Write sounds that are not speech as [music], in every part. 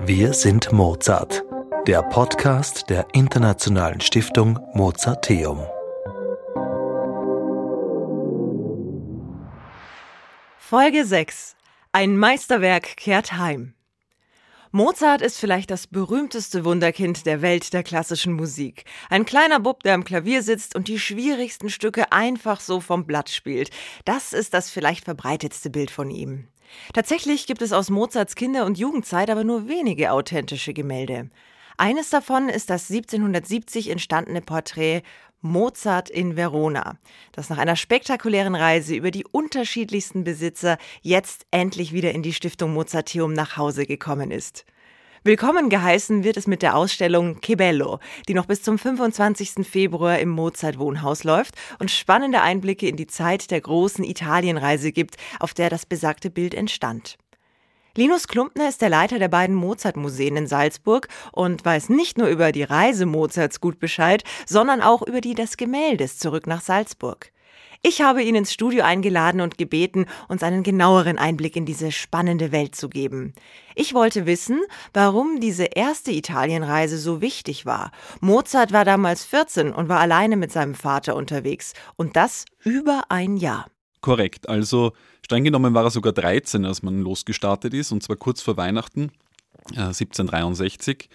Wir sind Mozart, der Podcast der Internationalen Stiftung Mozarteum. Folge 6. Ein Meisterwerk kehrt heim. Mozart ist vielleicht das berühmteste Wunderkind der Welt der klassischen Musik. Ein kleiner Bub, der am Klavier sitzt und die schwierigsten Stücke einfach so vom Blatt spielt. Das ist das vielleicht verbreitetste Bild von ihm. Tatsächlich gibt es aus Mozarts Kinder- und Jugendzeit aber nur wenige authentische Gemälde. Eines davon ist das 1770 entstandene Porträt Mozart in Verona, das nach einer spektakulären Reise über die unterschiedlichsten Besitzer jetzt endlich wieder in die Stiftung Mozarteum nach Hause gekommen ist. Willkommen geheißen wird es mit der Ausstellung Che die noch bis zum 25. Februar im Mozart-Wohnhaus läuft und spannende Einblicke in die Zeit der großen Italienreise gibt, auf der das besagte Bild entstand. Linus Klumpner ist der Leiter der beiden Mozart-Museen in Salzburg und weiß nicht nur über die Reise Mozarts gut Bescheid, sondern auch über die des Gemäldes zurück nach Salzburg. Ich habe ihn ins Studio eingeladen und gebeten, uns einen genaueren Einblick in diese spannende Welt zu geben. Ich wollte wissen, warum diese erste Italienreise so wichtig war. Mozart war damals 14 und war alleine mit seinem Vater unterwegs. Und das über ein Jahr. Korrekt. Also streng genommen war er sogar 13, als man losgestartet ist, und zwar kurz vor Weihnachten äh, 1763.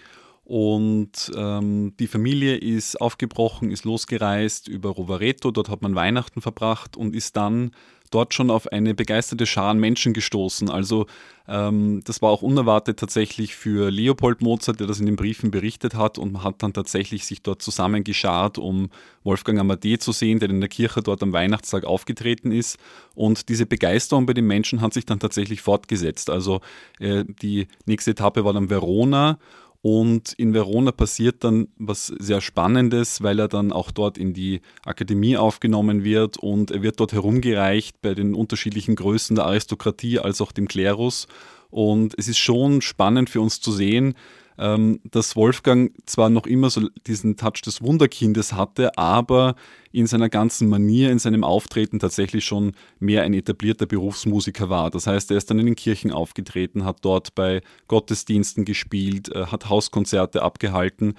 Und ähm, die Familie ist aufgebrochen, ist losgereist über Rovereto, dort hat man Weihnachten verbracht und ist dann dort schon auf eine begeisterte Schar an Menschen gestoßen. Also ähm, das war auch unerwartet tatsächlich für Leopold Mozart, der das in den Briefen berichtet hat und man hat dann tatsächlich sich dort zusammengeschart, um Wolfgang Amadee zu sehen, der in der Kirche dort am Weihnachtstag aufgetreten ist. Und diese Begeisterung bei den Menschen hat sich dann tatsächlich fortgesetzt. Also äh, die nächste Etappe war dann Verona und in Verona passiert dann was sehr Spannendes, weil er dann auch dort in die Akademie aufgenommen wird und er wird dort herumgereicht bei den unterschiedlichen Größen der Aristokratie als auch dem Klerus. Und es ist schon spannend für uns zu sehen, ähm, dass Wolfgang zwar noch immer so diesen Touch des Wunderkindes hatte, aber in seiner ganzen Manier, in seinem Auftreten tatsächlich schon mehr ein etablierter Berufsmusiker war. Das heißt, er ist dann in den Kirchen aufgetreten, hat dort bei Gottesdiensten gespielt, äh, hat Hauskonzerte abgehalten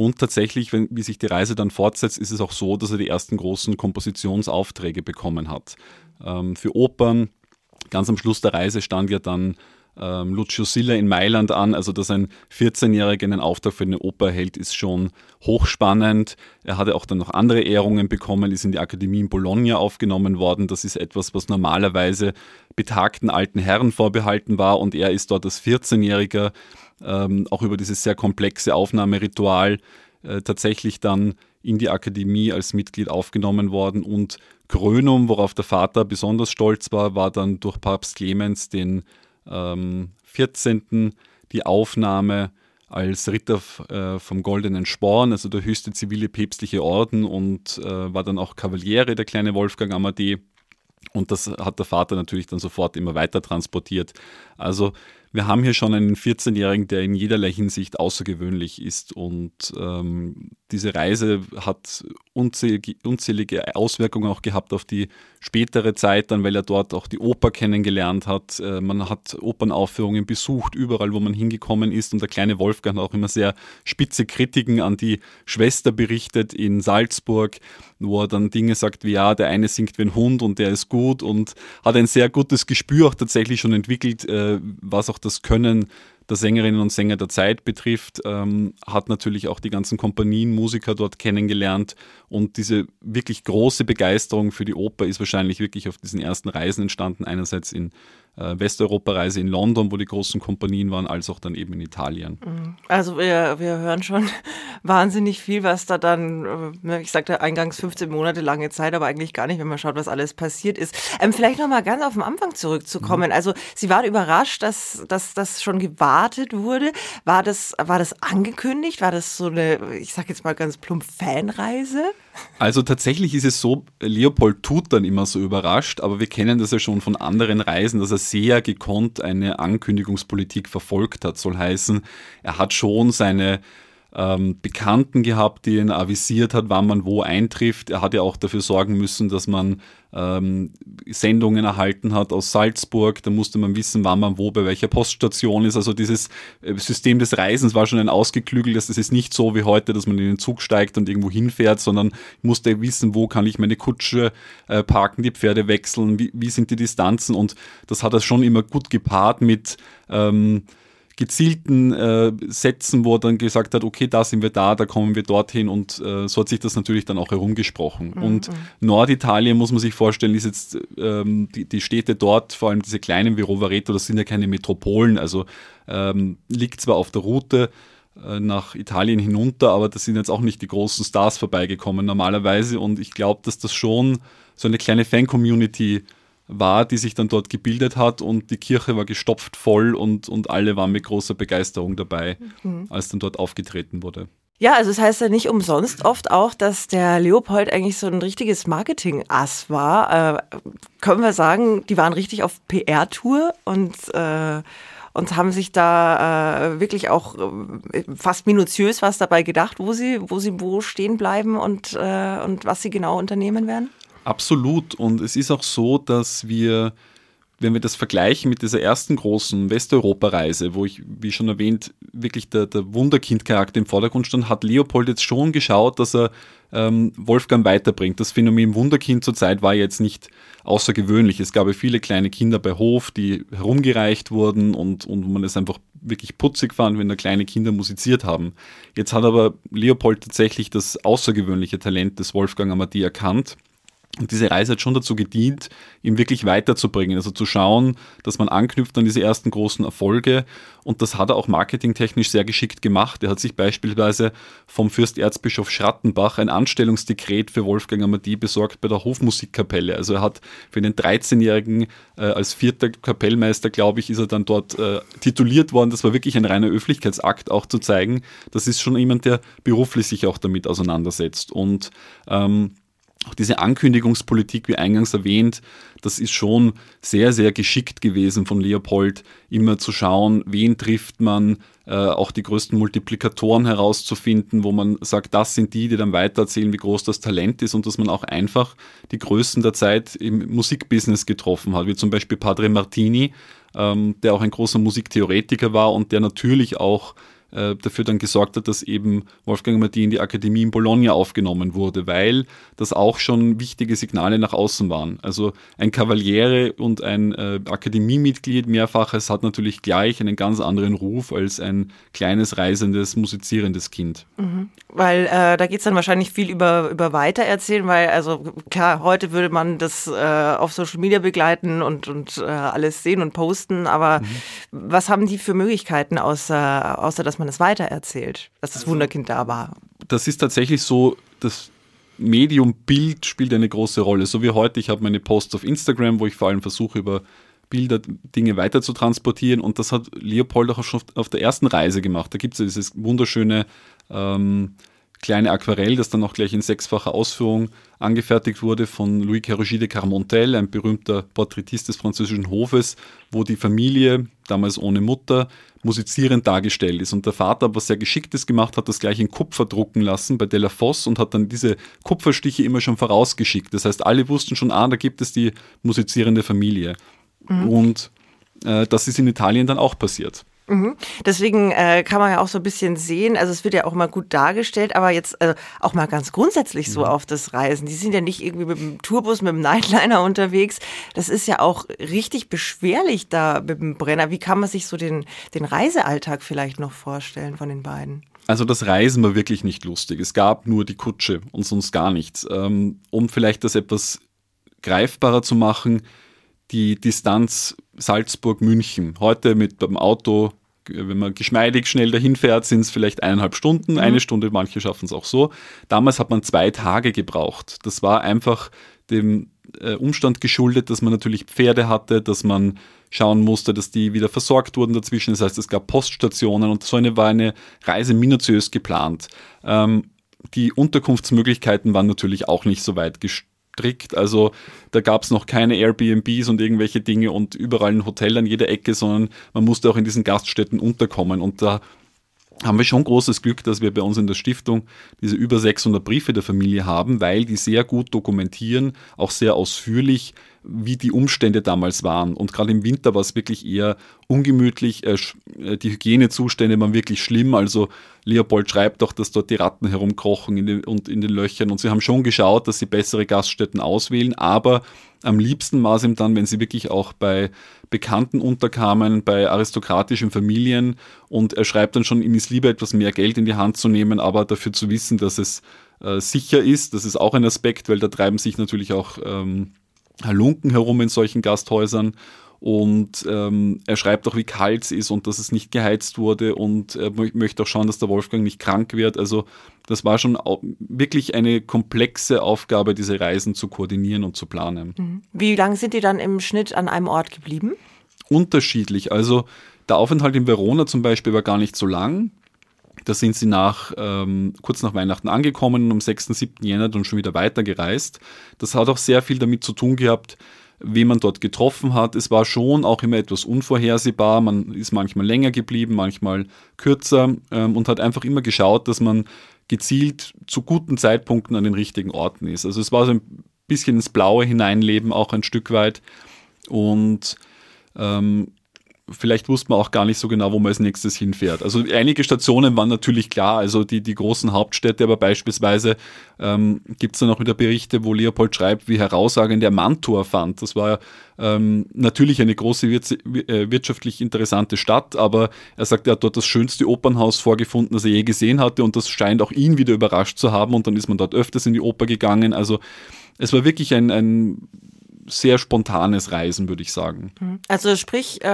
und tatsächlich, wenn, wie sich die Reise dann fortsetzt, ist es auch so, dass er die ersten großen Kompositionsaufträge bekommen hat. Ähm, für Opern, ganz am Schluss der Reise stand ja dann ähm, Lucio Silla in Mailand an. Also, dass ein 14-Jähriger einen Auftrag für eine Oper erhält, ist schon hochspannend. Er hatte auch dann noch andere Ehrungen bekommen, ist in die Akademie in Bologna aufgenommen worden. Das ist etwas, was normalerweise betagten alten Herren vorbehalten war und er ist dort als 14-Jähriger ähm, auch über dieses sehr komplexe Aufnahmeritual äh, tatsächlich dann in die Akademie als Mitglied aufgenommen worden und Krönung, worauf der Vater besonders stolz war, war dann durch Papst Clemens den ähm, 14. die Aufnahme als Ritter äh, vom Goldenen Sporn, also der höchste zivile päpstliche Orden und äh, war dann auch Kavaliere, der kleine Wolfgang Amadee. Und das hat der Vater natürlich dann sofort immer weiter transportiert. Also wir haben hier schon einen 14-Jährigen, der in jederlei Hinsicht außergewöhnlich ist. Und ähm, diese Reise hat unzählige, unzählige, Auswirkungen auch gehabt auf die spätere Zeit, dann weil er dort auch die Oper kennengelernt hat. Äh, man hat Opernaufführungen besucht, überall, wo man hingekommen ist. Und der kleine Wolfgang hat auch immer sehr spitze Kritiken an die Schwester berichtet in Salzburg, wo er dann Dinge sagt wie, ja, der eine singt wie ein Hund und der ist gut und hat ein sehr gutes Gespür auch tatsächlich schon entwickelt, äh, was auch das Können der Sängerinnen und Sänger der Zeit betrifft, ähm, hat natürlich auch die ganzen Kompanien, Musiker dort kennengelernt und diese wirklich große Begeisterung für die Oper ist wahrscheinlich wirklich auf diesen ersten Reisen entstanden. Einerseits in Westeuropa-Reise in London, wo die großen Kompanien waren, als auch dann eben in Italien. Mhm. Also wir, wir hören schon [laughs] wahnsinnig viel, was da dann, äh, ich sagte eingangs 15 Monate lange Zeit, aber eigentlich gar nicht, wenn man schaut, was alles passiert ist. Ähm, vielleicht nochmal ganz auf den Anfang zurückzukommen. Mhm. Also Sie waren überrascht, dass, dass das schon gewartet wurde. War das, war das angekündigt? War das so eine, ich sag jetzt mal ganz plump, Fanreise? Also tatsächlich ist es so, Leopold tut dann immer so überrascht, aber wir kennen das ja schon von anderen Reisen, dass er sehr gekonnt eine Ankündigungspolitik verfolgt hat. Soll heißen, er hat schon seine ähm, Bekannten gehabt, die ihn avisiert hat, wann man wo eintrifft. Er hat ja auch dafür sorgen müssen, dass man ähm, Sendungen erhalten hat aus Salzburg. Da musste man wissen, wann man wo bei welcher Poststation ist. Also dieses äh, System des Reisens war schon ein ausgeklügeltes. Das ist nicht so wie heute, dass man in den Zug steigt und irgendwo hinfährt, sondern musste wissen, wo kann ich meine Kutsche äh, parken, die Pferde wechseln, wie, wie sind die Distanzen. Und das hat er schon immer gut gepaart mit ähm, gezielten äh, Sätzen, wo er dann gesagt hat, okay, da sind wir da, da kommen wir dorthin und äh, so hat sich das natürlich dann auch herumgesprochen. Mhm. Und Norditalien, muss man sich vorstellen, ist jetzt ähm, die, die Städte dort, vor allem diese kleinen wie Rovereto, das sind ja keine Metropolen, also ähm, liegt zwar auf der Route, äh, nach Italien hinunter, aber da sind jetzt auch nicht die großen Stars vorbeigekommen normalerweise und ich glaube, dass das schon so eine kleine Fan-Community äh, war, die sich dann dort gebildet hat und die Kirche war gestopft voll und, und alle waren mit großer Begeisterung dabei, mhm. als dann dort aufgetreten wurde. Ja, also es das heißt ja nicht umsonst oft auch, dass der Leopold eigentlich so ein richtiges Marketing-Ass war. Äh, können wir sagen, die waren richtig auf PR-Tour und, äh, und haben sich da äh, wirklich auch äh, fast minutiös was dabei gedacht, wo sie, wo sie wo stehen bleiben und, äh, und was sie genau unternehmen werden? Absolut. Und es ist auch so, dass wir, wenn wir das vergleichen mit dieser ersten großen Westeuropa-Reise, wo ich, wie schon erwähnt, wirklich der, der Wunderkind-Charakter im Vordergrund stand, hat Leopold jetzt schon geschaut, dass er ähm, Wolfgang weiterbringt. Das Phänomen Wunderkind zur Zeit war jetzt nicht außergewöhnlich. Es gab ja viele kleine Kinder bei Hof, die herumgereicht wurden und, und man es einfach wirklich putzig fand, wenn da kleine Kinder musiziert haben. Jetzt hat aber Leopold tatsächlich das außergewöhnliche Talent des Wolfgang Amadi erkannt und diese Reise hat schon dazu gedient, ihn wirklich weiterzubringen, also zu schauen, dass man anknüpft an diese ersten großen Erfolge. Und das hat er auch marketingtechnisch sehr geschickt gemacht. Er hat sich beispielsweise vom Fürsterzbischof Schrattenbach ein Anstellungsdekret für Wolfgang Amadi besorgt bei der Hofmusikkapelle. Also er hat für den 13-Jährigen äh, als vierter Kapellmeister, glaube ich, ist er dann dort äh, tituliert worden. Das war wirklich ein reiner Öffentlichkeitsakt, auch zu zeigen, das ist schon jemand, der beruflich sich auch damit auseinandersetzt. Und ähm, auch diese Ankündigungspolitik, wie eingangs erwähnt, das ist schon sehr, sehr geschickt gewesen von Leopold, immer zu schauen, wen trifft man, äh, auch die größten Multiplikatoren herauszufinden, wo man sagt, das sind die, die dann weitererzählen, wie groß das Talent ist und dass man auch einfach die Größten der Zeit im Musikbusiness getroffen hat, wie zum Beispiel Padre Martini, ähm, der auch ein großer Musiktheoretiker war und der natürlich auch äh, dafür dann gesorgt hat, dass eben Wolfgang Amadi in die Akademie in Bologna aufgenommen wurde, weil das auch schon wichtige Signale nach außen waren. Also ein Kavaliere und ein äh, Akademiemitglied mehrfaches hat natürlich gleich einen ganz anderen Ruf als ein kleines, reisendes, musizierendes Kind. Mhm. Weil äh, da geht es dann wahrscheinlich viel über, über Weitererzählen, weil also klar, heute würde man das äh, auf Social Media begleiten und, und äh, alles sehen und posten, aber mhm. was haben die für Möglichkeiten außer, außer dass man es weitererzählt, dass das also, Wunderkind da war. Das ist tatsächlich so, das Medium Bild spielt eine große Rolle. So wie heute, ich habe meine Posts auf Instagram, wo ich vor allem versuche, über Bilder Dinge weiter zu transportieren. Und das hat Leopold auch schon auf der ersten Reise gemacht. Da gibt es ja dieses wunderschöne ähm, kleine Aquarell, das dann auch gleich in sechsfacher Ausführung angefertigt wurde von Louis Carogy de Carmontel, ein berühmter Porträtist des französischen Hofes, wo die Familie, damals ohne Mutter, musizierend dargestellt ist. Und der Vater, was sehr Geschicktes gemacht hat, das gleich in Kupfer drucken lassen bei Delafosse und hat dann diese Kupferstiche immer schon vorausgeschickt. Das heißt, alle wussten schon, ah, da gibt es die musizierende Familie. Mhm. Und äh, das ist in Italien dann auch passiert. Mhm. Deswegen äh, kann man ja auch so ein bisschen sehen, also es wird ja auch mal gut dargestellt, aber jetzt äh, auch mal ganz grundsätzlich so mhm. auf das Reisen. Die sind ja nicht irgendwie mit dem Tourbus, mit dem Nightliner [laughs] unterwegs. Das ist ja auch richtig beschwerlich da mit dem Brenner. Wie kann man sich so den, den Reisealltag vielleicht noch vorstellen von den beiden? Also das Reisen war wirklich nicht lustig. Es gab nur die Kutsche und sonst gar nichts. Ähm, um vielleicht das etwas greifbarer zu machen, die Distanz Salzburg-München. Heute mit dem Auto wenn man geschmeidig schnell dahin fährt, sind es vielleicht eineinhalb Stunden, mhm. eine Stunde, manche schaffen es auch so. Damals hat man zwei Tage gebraucht. Das war einfach dem äh, Umstand geschuldet, dass man natürlich Pferde hatte, dass man schauen musste, dass die wieder versorgt wurden dazwischen. Das heißt, es gab Poststationen und so eine war eine Reise minutiös geplant. Ähm, die Unterkunftsmöglichkeiten waren natürlich auch nicht so weit gestört strikt. Also da gab es noch keine Airbnbs und irgendwelche Dinge und überall ein Hotel an jeder Ecke, sondern man musste auch in diesen Gaststätten unterkommen. Und da haben wir schon großes Glück, dass wir bei uns in der Stiftung diese über 600 Briefe der Familie haben, weil die sehr gut dokumentieren, auch sehr ausführlich, wie die Umstände damals waren. Und gerade im Winter war es wirklich eher ungemütlich. Äh, äh, die Hygienezustände waren wirklich schlimm. Also Leopold schreibt auch, dass dort die Ratten herumkrochen in den, und in den Löchern. Und sie haben schon geschaut, dass sie bessere Gaststätten auswählen. Aber am liebsten war es ihm dann, wenn sie wirklich auch bei Bekannten unterkamen, bei aristokratischen Familien. Und er schreibt dann schon, ihm ist lieber etwas mehr Geld in die Hand zu nehmen, aber dafür zu wissen, dass es äh, sicher ist. Das ist auch ein Aspekt, weil da treiben sich natürlich auch ähm, Halunken herum in solchen Gasthäusern. Und ähm, er schreibt auch, wie kalt es ist und dass es nicht geheizt wurde und er möchte auch schauen, dass der Wolfgang nicht krank wird. Also das war schon wirklich eine komplexe Aufgabe, diese Reisen zu koordinieren und zu planen. Mhm. Wie lange sind die dann im Schnitt an einem Ort geblieben? Unterschiedlich. Also der Aufenthalt in Verona zum Beispiel war gar nicht so lang. Da sind sie nach, ähm, kurz nach Weihnachten angekommen und am 6., 7. Jänner dann schon wieder weitergereist. Das hat auch sehr viel damit zu tun gehabt, wie man dort getroffen hat. Es war schon auch immer etwas unvorhersehbar. Man ist manchmal länger geblieben, manchmal kürzer ähm, und hat einfach immer geschaut, dass man gezielt zu guten Zeitpunkten an den richtigen Orten ist. Also es war so ein bisschen ins Blaue hineinleben, auch ein Stück weit. Und ähm, vielleicht wusste man auch gar nicht so genau, wo man als nächstes hinfährt. Also einige Stationen waren natürlich klar, also die, die großen Hauptstädte, aber beispielsweise ähm, gibt es dann auch wieder Berichte, wo Leopold schreibt, wie herausragend er Mantua fand. Das war ähm, natürlich eine große äh, wirtschaftlich interessante Stadt, aber er sagt, er hat dort das schönste Opernhaus vorgefunden, das er je gesehen hatte und das scheint auch ihn wieder überrascht zu haben und dann ist man dort öfters in die Oper gegangen. Also es war wirklich ein, ein sehr spontanes Reisen, würde ich sagen. Mhm. Also sprich, äh,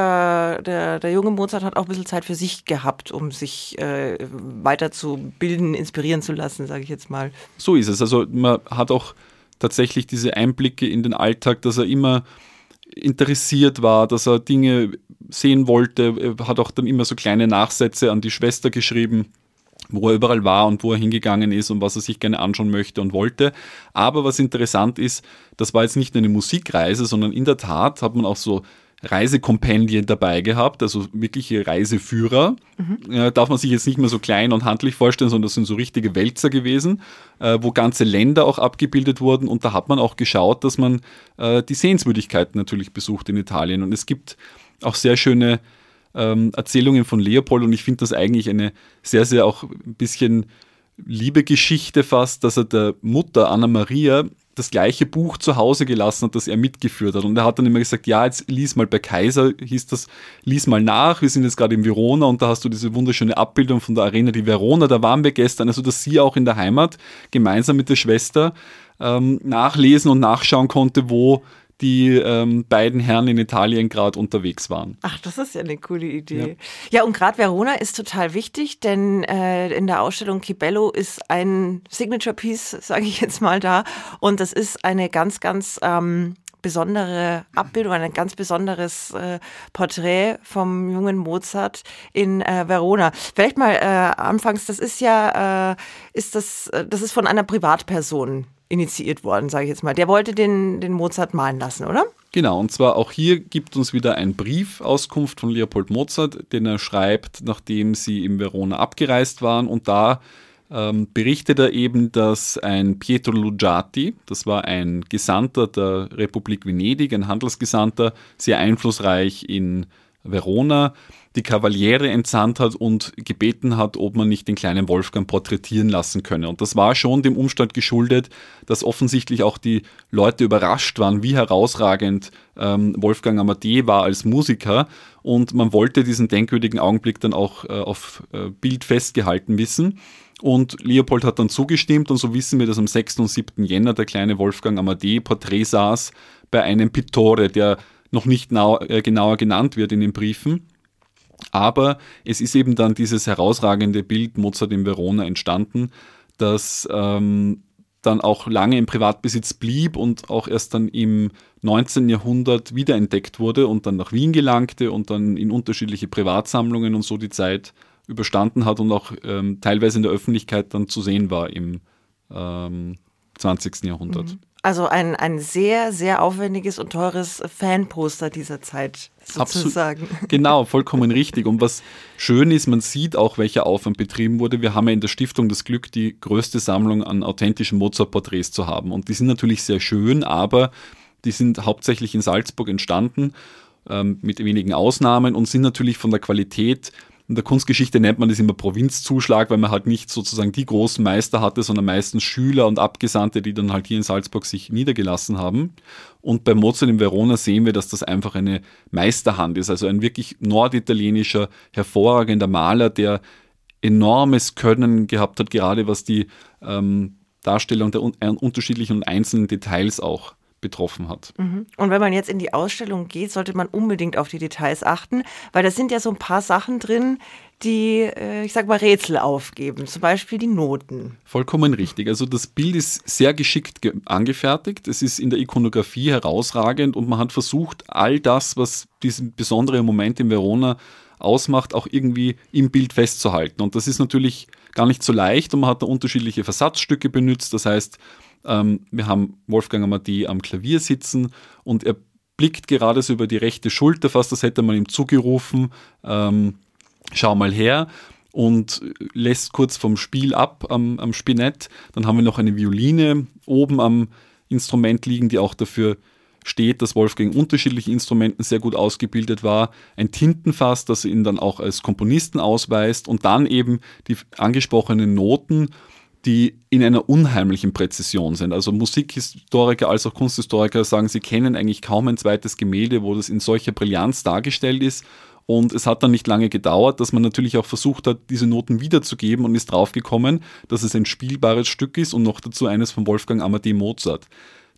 der, der junge Mozart hat auch ein bisschen Zeit für sich gehabt, um sich äh, weiterzubilden, inspirieren zu lassen, sage ich jetzt mal. So ist es. Also man hat auch tatsächlich diese Einblicke in den Alltag, dass er immer interessiert war, dass er Dinge sehen wollte. Er hat auch dann immer so kleine Nachsätze an die Schwester geschrieben wo er überall war und wo er hingegangen ist und was er sich gerne anschauen möchte und wollte. Aber was interessant ist, das war jetzt nicht nur eine Musikreise, sondern in der Tat hat man auch so Reisekompendien dabei gehabt, also wirkliche Reiseführer. Mhm. Äh, darf man sich jetzt nicht mehr so klein und handlich vorstellen, sondern das sind so richtige Wälzer gewesen, äh, wo ganze Länder auch abgebildet wurden. Und da hat man auch geschaut, dass man äh, die Sehenswürdigkeiten natürlich besucht in Italien. Und es gibt auch sehr schöne ähm, Erzählungen von Leopold und ich finde das eigentlich eine sehr, sehr auch ein bisschen liebe Geschichte fast, dass er der Mutter Anna Maria das gleiche Buch zu Hause gelassen hat, das er mitgeführt hat. Und er hat dann immer gesagt, ja, jetzt lies mal bei Kaiser, hieß das, lies mal nach, wir sind jetzt gerade in Verona und da hast du diese wunderschöne Abbildung von der Arena di Verona, da waren wir gestern, also dass sie auch in der Heimat gemeinsam mit der Schwester ähm, nachlesen und nachschauen konnte, wo die ähm, beiden Herren in Italien gerade unterwegs waren. Ach, das ist ja eine coole Idee. Ja, ja und gerade Verona ist total wichtig, denn äh, in der Ausstellung Kibello ist ein Signature Piece, sage ich jetzt mal da, und das ist eine ganz, ganz ähm, besondere Abbildung, ein ganz besonderes äh, Porträt vom jungen Mozart in äh, Verona. Vielleicht mal äh, anfangs, das ist ja, äh, ist das, äh, das ist von einer Privatperson initiiert worden, sage ich jetzt mal. Der wollte den, den Mozart malen lassen, oder? Genau, und zwar auch hier gibt uns wieder ein Brief Auskunft von Leopold Mozart, den er schreibt, nachdem sie in Verona abgereist waren. Und da ähm, berichtet er eben, dass ein Pietro Luggiati, das war ein Gesandter der Republik Venedig, ein Handelsgesandter, sehr einflussreich in Verona, die Kavaliere entsandt hat und gebeten hat, ob man nicht den kleinen Wolfgang porträtieren lassen könne. Und das war schon dem Umstand geschuldet, dass offensichtlich auch die Leute überrascht waren, wie herausragend ähm, Wolfgang Amadee war als Musiker. Und man wollte diesen denkwürdigen Augenblick dann auch äh, auf äh, Bild festgehalten wissen. Und Leopold hat dann zugestimmt und so wissen wir, dass am 6. und 7. Jänner der kleine Wolfgang Amadee Porträt saß bei einem Pittore, der noch nicht äh, genauer genannt wird in den Briefen. Aber es ist eben dann dieses herausragende Bild Mozart in Verona entstanden, das ähm, dann auch lange im Privatbesitz blieb und auch erst dann im 19. Jahrhundert wiederentdeckt wurde und dann nach Wien gelangte und dann in unterschiedliche Privatsammlungen und so die Zeit überstanden hat und auch ähm, teilweise in der Öffentlichkeit dann zu sehen war im ähm, 20. Jahrhundert. Mhm. Also ein, ein sehr, sehr aufwendiges und teures Fanposter dieser Zeit sozusagen. Absolut. [laughs] Genau, vollkommen richtig. Und was schön ist, man sieht auch, welcher Aufwand betrieben wurde. Wir haben ja in der Stiftung das Glück, die größte Sammlung an authentischen Mozart-Porträts zu haben. Und die sind natürlich sehr schön, aber die sind hauptsächlich in Salzburg entstanden, ähm, mit wenigen Ausnahmen und sind natürlich von der Qualität in der Kunstgeschichte nennt man das immer Provinzzuschlag, weil man halt nicht sozusagen die großen Meister hatte, sondern meistens Schüler und Abgesandte, die dann halt hier in Salzburg sich niedergelassen haben. Und bei Mozart in Verona sehen wir, dass das einfach eine Meisterhand ist, also ein wirklich norditalienischer, hervorragender Maler, der enormes Können gehabt hat, gerade was die ähm, Darstellung der un äh, unterschiedlichen und einzelnen Details auch betroffen hat. Mhm. Und wenn man jetzt in die Ausstellung geht, sollte man unbedingt auf die Details achten, weil da sind ja so ein paar Sachen drin, die, äh, ich sag mal, Rätsel aufgeben, zum Beispiel die Noten. Vollkommen richtig. Also das Bild ist sehr geschickt angefertigt. Es ist in der Ikonografie herausragend und man hat versucht, all das, was diesen besonderen Moment in Verona ausmacht, auch irgendwie im Bild festzuhalten. Und das ist natürlich gar nicht so leicht und man hat da unterschiedliche Versatzstücke benutzt. Das heißt, ähm, wir haben Wolfgang Amadi am Klavier sitzen und er blickt gerade so über die rechte Schulter, fast das hätte man ihm zugerufen, ähm, schau mal her und lässt kurz vom Spiel ab am, am Spinett. Dann haben wir noch eine Violine oben am Instrument liegen, die auch dafür steht, dass Wolfgang unterschiedliche Instrumenten sehr gut ausgebildet war, ein Tintenfass, das ihn dann auch als Komponisten ausweist und dann eben die angesprochenen Noten die in einer unheimlichen Präzision sind. Also Musikhistoriker als auch Kunsthistoriker sagen, sie kennen eigentlich kaum ein zweites Gemälde, wo das in solcher Brillanz dargestellt ist. Und es hat dann nicht lange gedauert, dass man natürlich auch versucht hat, diese Noten wiederzugeben und ist draufgekommen, dass es ein spielbares Stück ist und noch dazu eines von Wolfgang Amadee Mozart.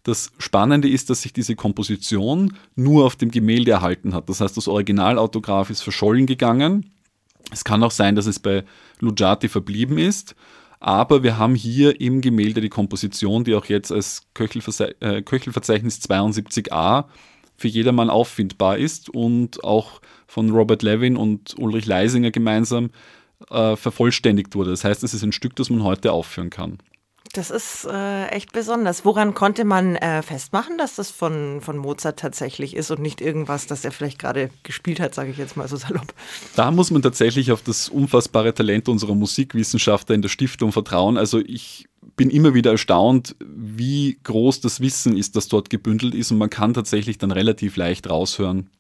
Das Spannende ist, dass sich diese Komposition nur auf dem Gemälde erhalten hat. Das heißt, das Originalautograph ist verschollen gegangen. Es kann auch sein, dass es bei Luggiati verblieben ist. Aber wir haben hier im Gemälde die Komposition, die auch jetzt als äh, Köchelverzeichnis 72a für jedermann auffindbar ist und auch von Robert Levin und Ulrich Leisinger gemeinsam äh, vervollständigt wurde. Das heißt, es ist ein Stück, das man heute aufführen kann. Das ist äh, echt besonders. Woran konnte man äh, festmachen, dass das von, von Mozart tatsächlich ist und nicht irgendwas, das er vielleicht gerade gespielt hat, sage ich jetzt mal so salopp? Da muss man tatsächlich auf das unfassbare Talent unserer Musikwissenschaftler in der Stiftung vertrauen. Also ich bin immer wieder erstaunt, wie groß das Wissen ist, das dort gebündelt ist und man kann tatsächlich dann relativ leicht raushören,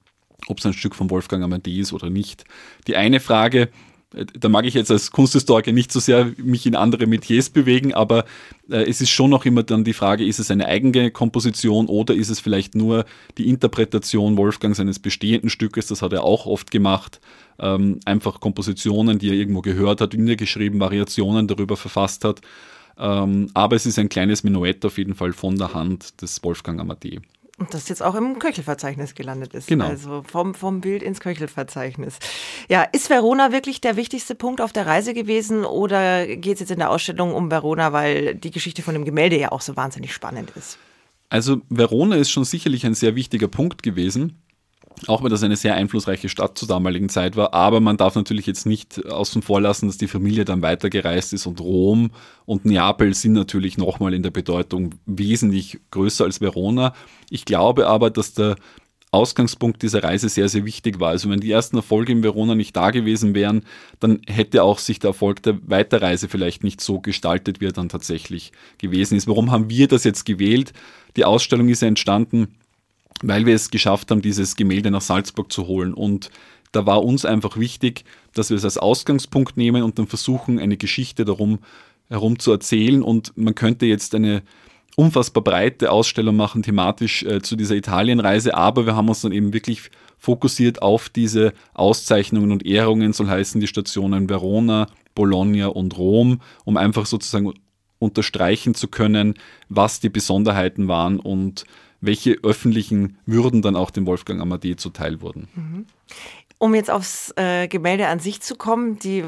ob es ein Stück von Wolfgang Amadeus ist oder nicht. Die eine Frage, da mag ich jetzt als Kunsthistoriker nicht so sehr mich in andere Metiers bewegen, aber äh, es ist schon noch immer dann die Frage, ist es eine eigene Komposition oder ist es vielleicht nur die Interpretation Wolfgangs eines bestehenden Stückes, das hat er auch oft gemacht, ähm, einfach Kompositionen, die er irgendwo gehört hat, niedergeschrieben, Variationen darüber verfasst hat. Ähm, aber es ist ein kleines Menuett auf jeden Fall von der Hand des Wolfgang Amadee. Und das jetzt auch im Köchelverzeichnis gelandet ist. Genau. Also vom, vom Bild ins Köchelverzeichnis. Ja, ist Verona wirklich der wichtigste Punkt auf der Reise gewesen oder geht es jetzt in der Ausstellung um Verona, weil die Geschichte von dem Gemälde ja auch so wahnsinnig spannend ist? Also Verona ist schon sicherlich ein sehr wichtiger Punkt gewesen auch wenn das eine sehr einflussreiche Stadt zur damaligen Zeit war. Aber man darf natürlich jetzt nicht außen vor lassen, dass die Familie dann weitergereist ist und Rom und Neapel sind natürlich nochmal in der Bedeutung wesentlich größer als Verona. Ich glaube aber, dass der Ausgangspunkt dieser Reise sehr, sehr wichtig war. Also wenn die ersten Erfolge in Verona nicht da gewesen wären, dann hätte auch sich der Erfolg der Weiterreise vielleicht nicht so gestaltet, wie er dann tatsächlich gewesen ist. Warum haben wir das jetzt gewählt? Die Ausstellung ist ja entstanden weil wir es geschafft haben, dieses Gemälde nach Salzburg zu holen. Und da war uns einfach wichtig, dass wir es als Ausgangspunkt nehmen und dann versuchen, eine Geschichte darum herum zu erzählen. Und man könnte jetzt eine unfassbar breite Ausstellung machen, thematisch äh, zu dieser Italienreise, aber wir haben uns dann eben wirklich fokussiert auf diese Auszeichnungen und Ehrungen, soll heißen die Stationen Verona, Bologna und Rom, um einfach sozusagen unterstreichen zu können, was die Besonderheiten waren und welche öffentlichen Würden dann auch dem Wolfgang Amadee zuteil wurden. Mhm. Um jetzt aufs äh, Gemälde an sich zu kommen, die,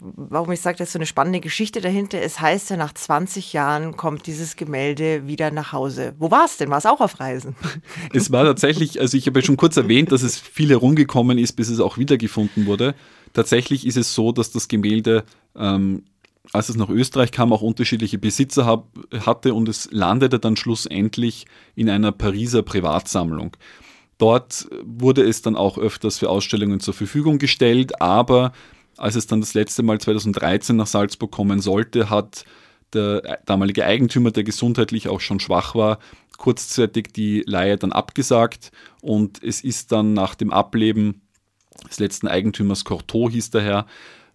warum ich sage, da ist so eine spannende Geschichte dahinter. Es heißt ja, nach 20 Jahren kommt dieses Gemälde wieder nach Hause. Wo war es denn? War es auch auf Reisen? [laughs] Es war tatsächlich, also ich habe ja schon kurz erwähnt, dass es viel herumgekommen ist, bis es auch wiedergefunden wurde. Tatsächlich ist es so, dass das Gemälde ähm, als es nach Österreich kam, auch unterschiedliche Besitzer hab, hatte und es landete dann schlussendlich in einer Pariser Privatsammlung. Dort wurde es dann auch öfters für Ausstellungen zur Verfügung gestellt, aber als es dann das letzte Mal 2013 nach Salzburg kommen sollte, hat der damalige Eigentümer, der gesundheitlich auch schon schwach war, kurzzeitig die Leihe dann abgesagt und es ist dann nach dem Ableben des letzten Eigentümers Cortot hieß der Herr,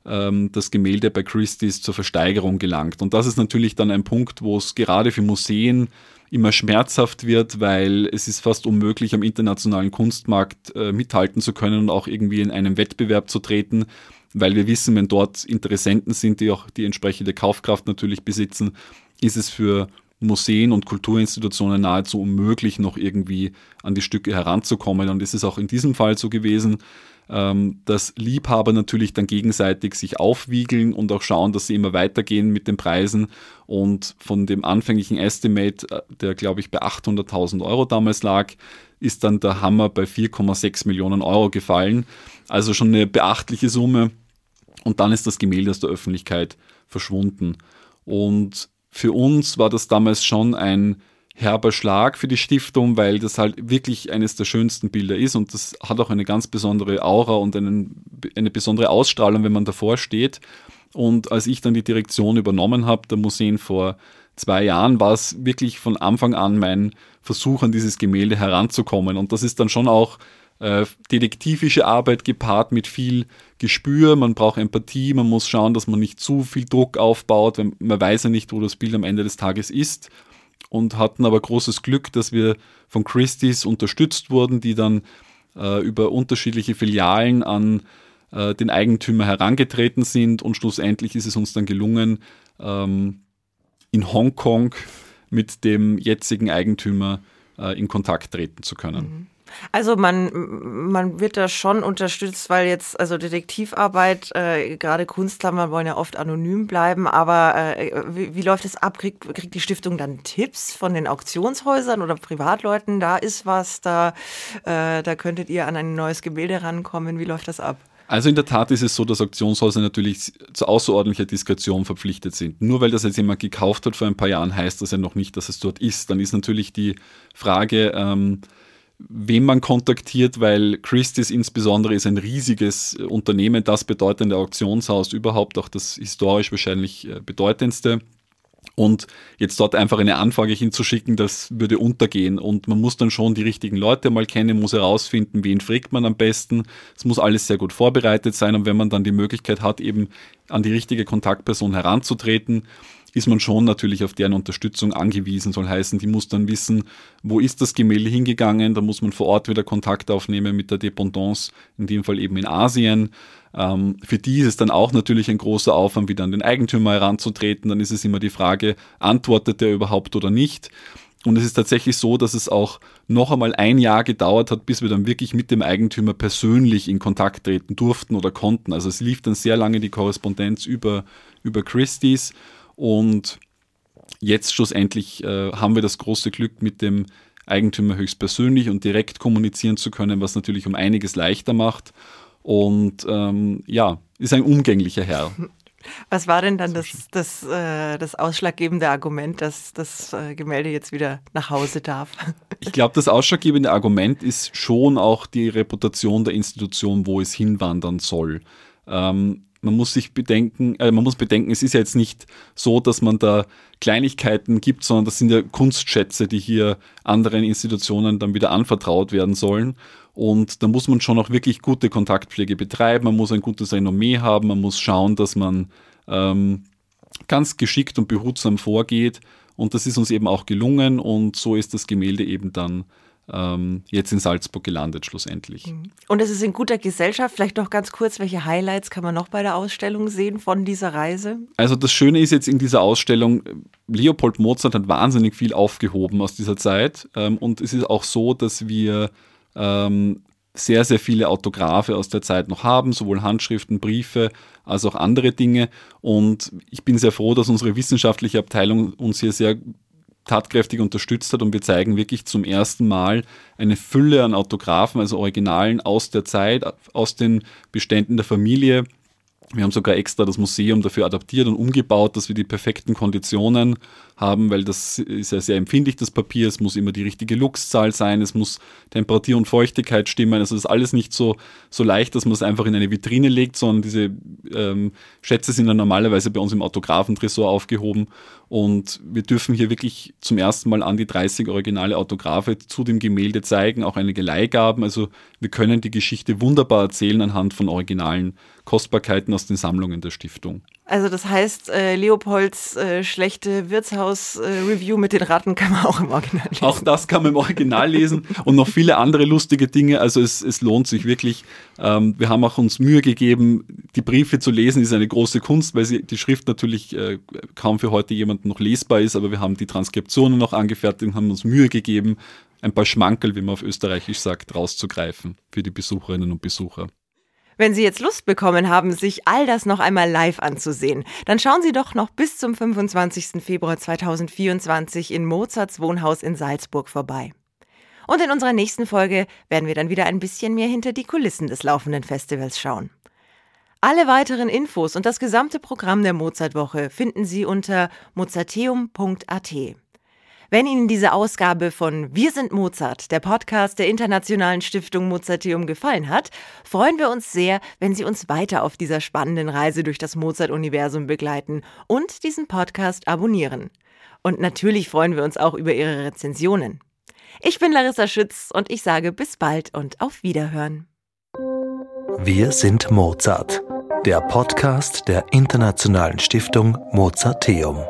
ähm, das Gemälde bei Christie's zur Versteigerung gelangt. Und das ist natürlich dann ein Punkt, wo es gerade für Museen immer schmerzhaft wird, weil es ist fast unmöglich, am internationalen Kunstmarkt äh, mithalten zu können und auch irgendwie in einem Wettbewerb zu treten, weil wir wissen, wenn dort Interessenten sind, die auch die entsprechende Kaufkraft natürlich besitzen, ist es für Museen und Kulturinstitutionen nahezu unmöglich, noch irgendwie an die Stücke heranzukommen. Und es ist auch in diesem Fall so gewesen, ähm, dass Liebhaber natürlich dann gegenseitig sich aufwiegeln und auch schauen, dass sie immer weitergehen mit den Preisen. Und von dem anfänglichen Estimate, äh, der glaube ich bei 800.000 Euro damals lag, ist dann der Hammer bei 4,6 Millionen Euro gefallen. Also schon eine beachtliche Summe. Und dann ist das Gemälde aus der Öffentlichkeit verschwunden. Und für uns war das damals schon ein herber Schlag für die Stiftung, weil das halt wirklich eines der schönsten Bilder ist und das hat auch eine ganz besondere Aura und einen, eine besondere Ausstrahlung, wenn man davor steht. Und als ich dann die Direktion übernommen habe, der Museen vor zwei Jahren, war es wirklich von Anfang an mein Versuch, an dieses Gemälde heranzukommen. Und das ist dann schon auch äh, detektivische Arbeit gepaart mit viel Gespür. Man braucht Empathie, man muss schauen, dass man nicht zu viel Druck aufbaut, weil man weiß ja nicht, wo das Bild am Ende des Tages ist und hatten aber großes Glück, dass wir von Christie's unterstützt wurden, die dann äh, über unterschiedliche Filialen an äh, den Eigentümer herangetreten sind und schlussendlich ist es uns dann gelungen, ähm, in Hongkong mit dem jetzigen Eigentümer äh, in Kontakt treten zu können. Mhm. Also man, man wird da schon unterstützt, weil jetzt, also Detektivarbeit, äh, gerade Kunstler, wollen ja oft anonym bleiben, aber äh, wie, wie, läuft es ab? Kriegt, kriegt die Stiftung dann Tipps von den Auktionshäusern oder Privatleuten? Da ist was, da, äh, da könntet ihr an ein neues Gemälde rankommen. Wie läuft das ab? Also in der Tat ist es so, dass Auktionshäuser natürlich zu außerordentlicher Diskretion verpflichtet sind. Nur weil das jetzt jemand gekauft hat vor ein paar Jahren, heißt das ja noch nicht, dass es dort ist. Dann ist natürlich die Frage, ähm, wen man kontaktiert, weil Christie's insbesondere ist ein riesiges äh, Unternehmen, das bedeutende Auktionshaus, überhaupt auch das historisch wahrscheinlich äh, bedeutendste. Und jetzt dort einfach eine Anfrage hinzuschicken, das würde untergehen. Und man muss dann schon die richtigen Leute mal kennen, muss herausfinden, wen fragt man am besten. Es muss alles sehr gut vorbereitet sein. Und wenn man dann die Möglichkeit hat, eben an die richtige Kontaktperson heranzutreten, ist man schon natürlich auf deren Unterstützung angewiesen. Soll heißen, die muss dann wissen, wo ist das Gemälde hingegangen. Da muss man vor Ort wieder Kontakt aufnehmen mit der Dependance, in dem Fall eben in Asien. Ähm, für die ist es dann auch natürlich ein großer Aufwand, wieder an den Eigentümer heranzutreten. Dann ist es immer die Frage, antwortet er überhaupt oder nicht? Und es ist tatsächlich so, dass es auch noch einmal ein Jahr gedauert hat, bis wir dann wirklich mit dem Eigentümer persönlich in Kontakt treten durften oder konnten. Also es lief dann sehr lange die Korrespondenz über, über Christie's und jetzt schlussendlich äh, haben wir das große Glück, mit dem Eigentümer höchstpersönlich und direkt kommunizieren zu können, was natürlich um einiges leichter macht. Und ähm, ja, ist ein umgänglicher Herr. Was war denn dann das, das, äh, das ausschlaggebende Argument, dass das äh, Gemälde jetzt wieder nach Hause darf? [laughs] Ich glaube, das ausschlaggebende Argument ist schon auch die Reputation der Institution, wo es hinwandern soll. Ähm, man muss sich bedenken, äh, man muss bedenken, es ist ja jetzt nicht so, dass man da Kleinigkeiten gibt, sondern das sind ja Kunstschätze, die hier anderen Institutionen dann wieder anvertraut werden sollen. Und da muss man schon auch wirklich gute Kontaktpflege betreiben, man muss ein gutes Renommee haben, man muss schauen, dass man ähm, ganz geschickt und behutsam vorgeht. Und das ist uns eben auch gelungen und so ist das Gemälde eben dann ähm, jetzt in Salzburg gelandet schlussendlich. Mhm. Und es ist in guter Gesellschaft. Vielleicht noch ganz kurz, welche Highlights kann man noch bei der Ausstellung sehen von dieser Reise? Also das Schöne ist jetzt in dieser Ausstellung, Leopold Mozart hat wahnsinnig viel aufgehoben aus dieser Zeit. Ähm, und es ist auch so, dass wir ähm, sehr, sehr viele Autographe aus der Zeit noch haben, sowohl Handschriften, Briefe als auch andere Dinge. Und ich bin sehr froh, dass unsere wissenschaftliche Abteilung uns hier sehr tatkräftig unterstützt hat. Und wir zeigen wirklich zum ersten Mal eine Fülle an Autographen, also Originalen aus der Zeit, aus den Beständen der Familie. Wir haben sogar extra das Museum dafür adaptiert und umgebaut, dass wir die perfekten Konditionen haben, weil das ist ja sehr empfindlich, das Papier. Es muss immer die richtige Luxzahl sein, es muss Temperatur und Feuchtigkeit stimmen. Also das ist alles nicht so, so leicht, dass man es einfach in eine Vitrine legt, sondern diese ähm, Schätze sind dann normalerweise bei uns im Autographentresor aufgehoben. Und wir dürfen hier wirklich zum ersten Mal an die 30 originale Autographe zu dem Gemälde zeigen, auch einige Leihgaben. Also wir können die Geschichte wunderbar erzählen anhand von originalen Kostbarkeiten aus den Sammlungen der Stiftung. Also das heißt, äh, Leopolds äh, schlechte Wirtshaus-Review äh, mit den Ratten kann man auch im Original lesen. Auch das kann man im Original lesen und noch viele andere lustige Dinge. Also es, es lohnt sich wirklich. Ähm, wir haben auch uns Mühe gegeben, die Briefe zu lesen, ist eine große Kunst, weil sie, die Schrift natürlich äh, kaum für heute jemanden noch lesbar ist, aber wir haben die Transkriptionen noch angefertigt und haben uns Mühe gegeben, ein paar Schmankel, wie man auf Österreichisch sagt, rauszugreifen für die Besucherinnen und Besucher. Wenn Sie jetzt Lust bekommen haben, sich all das noch einmal live anzusehen, dann schauen Sie doch noch bis zum 25. Februar 2024 in Mozarts Wohnhaus in Salzburg vorbei. Und in unserer nächsten Folge werden wir dann wieder ein bisschen mehr hinter die Kulissen des laufenden Festivals schauen. Alle weiteren Infos und das gesamte Programm der Mozartwoche finden Sie unter mozarteum.at. Wenn Ihnen diese Ausgabe von Wir sind Mozart, der Podcast der Internationalen Stiftung Mozarteum, gefallen hat, freuen wir uns sehr, wenn Sie uns weiter auf dieser spannenden Reise durch das Mozart-Universum begleiten und diesen Podcast abonnieren. Und natürlich freuen wir uns auch über Ihre Rezensionen. Ich bin Larissa Schütz und ich sage bis bald und auf Wiederhören. Wir sind Mozart, der Podcast der Internationalen Stiftung Mozarteum.